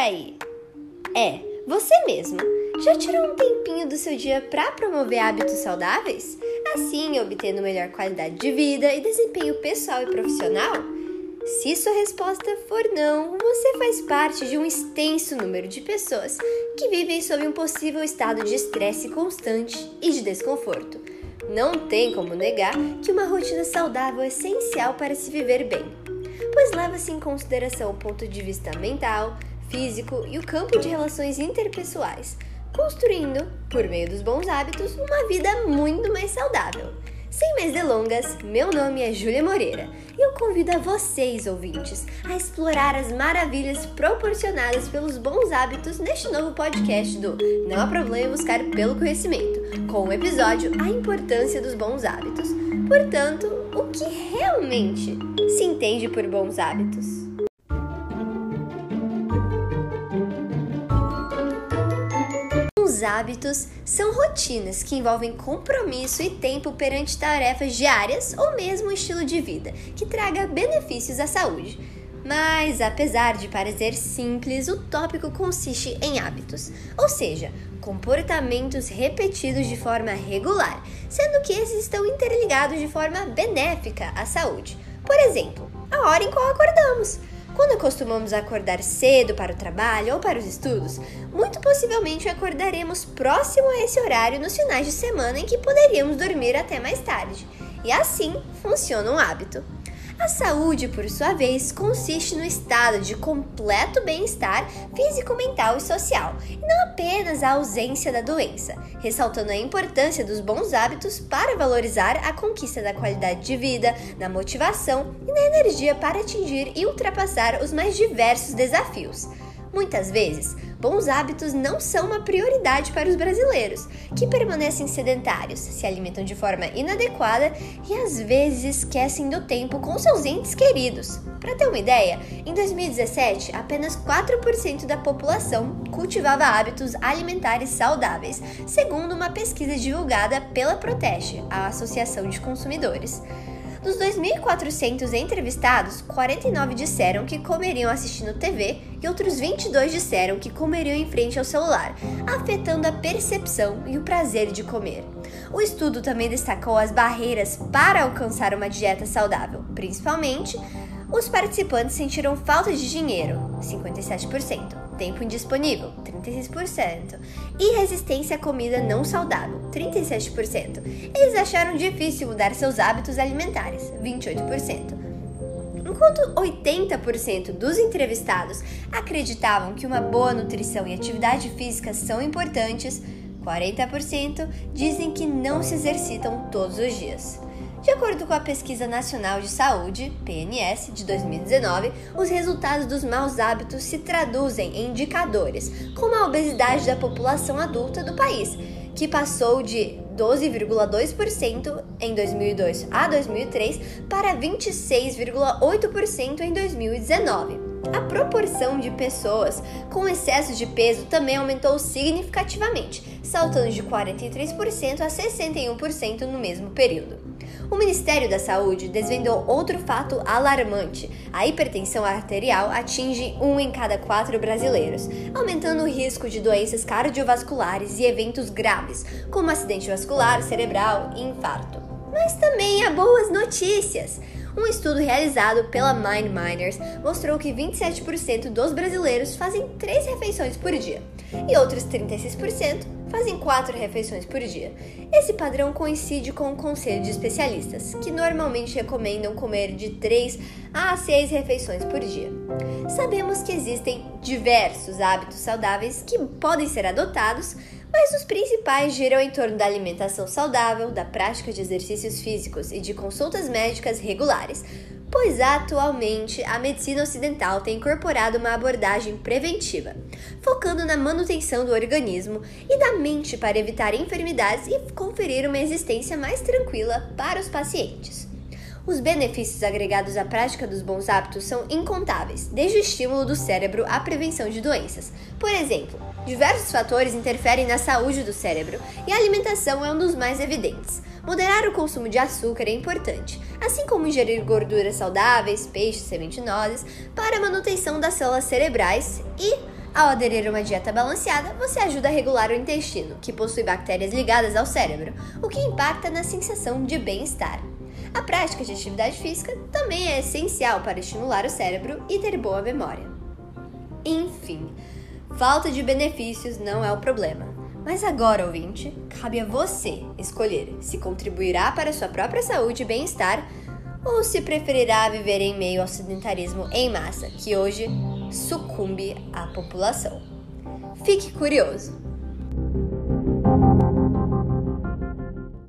aí? É, você mesmo. Já tirou um tempinho do seu dia para promover hábitos saudáveis? Assim, obtendo melhor qualidade de vida e desempenho pessoal e profissional? Se sua resposta for não, você faz parte de um extenso número de pessoas que vivem sob um possível estado de estresse constante e de desconforto. Não tem como negar que uma rotina saudável é essencial para se viver bem, pois leva-se em consideração o ponto de vista mental, físico e o campo de relações interpessoais, construindo, por meio dos bons hábitos, uma vida muito mais saudável. Sem mais delongas, meu nome é Júlia Moreira e eu convido a vocês, ouvintes, a explorar as maravilhas proporcionadas pelos bons hábitos neste novo podcast do Não há problema buscar pelo conhecimento, com o episódio A Importância dos Bons Hábitos. Portanto, o que realmente se entende por bons hábitos? Os hábitos são rotinas que envolvem compromisso e tempo perante tarefas diárias ou mesmo um estilo de vida que traga benefícios à saúde. Mas, apesar de parecer simples, o tópico consiste em hábitos, ou seja, comportamentos repetidos de forma regular, sendo que esses estão interligados de forma benéfica à saúde. Por exemplo, a hora em qual acordamos. Quando costumamos acordar cedo para o trabalho ou para os estudos, muito possivelmente acordaremos próximo a esse horário nos finais de semana em que poderíamos dormir até mais tarde. E assim funciona um hábito. A saúde, por sua vez, consiste no estado de completo bem-estar físico, mental e social, e não apenas a ausência da doença, ressaltando a importância dos bons hábitos para valorizar a conquista da qualidade de vida, na motivação e na energia para atingir e ultrapassar os mais diversos desafios. Muitas vezes, bons hábitos não são uma prioridade para os brasileiros, que permanecem sedentários, se alimentam de forma inadequada e às vezes esquecem do tempo com seus entes queridos. Para ter uma ideia, em 2017, apenas 4% da população cultivava hábitos alimentares saudáveis, segundo uma pesquisa divulgada pela Proteste, a Associação de Consumidores. Dos 2.400 entrevistados, 49 disseram que comeriam assistindo TV e outros 22 disseram que comeriam em frente ao celular, afetando a percepção e o prazer de comer. O estudo também destacou as barreiras para alcançar uma dieta saudável, principalmente os participantes sentiram falta de dinheiro, 57% tempo indisponível, 36%, e resistência à comida não saudável, 37%. Eles acharam difícil mudar seus hábitos alimentares, 28%. Enquanto 80% dos entrevistados acreditavam que uma boa nutrição e atividade física são importantes, 40% dizem que não se exercitam todos os dias. De acordo com a Pesquisa Nacional de Saúde, PNS, de 2019, os resultados dos maus hábitos se traduzem em indicadores, como a obesidade da população adulta do país, que passou de 12,2% em 2002 a 2003 para 26,8% em 2019. A proporção de pessoas com excesso de peso também aumentou significativamente, saltando de 43% a 61% no mesmo período. O Ministério da Saúde desvendou outro fato alarmante: a hipertensão arterial atinge um em cada quatro brasileiros, aumentando o risco de doenças cardiovasculares e eventos graves, como acidente vascular, cerebral e infarto. Mas também há boas notícias. Um estudo realizado pela Mind Miners mostrou que 27% dos brasileiros fazem três refeições por dia e outros 36% fazem quatro refeições por dia. Esse padrão coincide com o conselho de especialistas, que normalmente recomendam comer de 3 a 6 refeições por dia. Sabemos que existem diversos hábitos saudáveis que podem ser adotados, mas os principais giram em torno da alimentação saudável, da prática de exercícios físicos e de consultas médicas regulares pois atualmente a medicina ocidental tem incorporado uma abordagem preventiva, focando na manutenção do organismo e da mente para evitar enfermidades e conferir uma existência mais tranquila para os pacientes. Os benefícios agregados à prática dos bons hábitos são incontáveis, desde o estímulo do cérebro à prevenção de doenças. Por exemplo, diversos fatores interferem na saúde do cérebro e a alimentação é um dos mais evidentes. Moderar o consumo de açúcar é importante, assim como ingerir gorduras saudáveis, peixes, sementinosas, para a manutenção das células cerebrais e Ao aderir a uma dieta balanceada, você ajuda a regular o intestino, que possui bactérias ligadas ao cérebro, o que impacta na sensação de bem-estar. A prática de atividade física também é essencial para estimular o cérebro e ter boa memória. Enfim, falta de benefícios não é o problema. Mas agora, ouvinte, cabe a você escolher se contribuirá para sua própria saúde e bem-estar ou se preferirá viver em meio ao sedentarismo em massa, que hoje sucumbe à população. Fique curioso!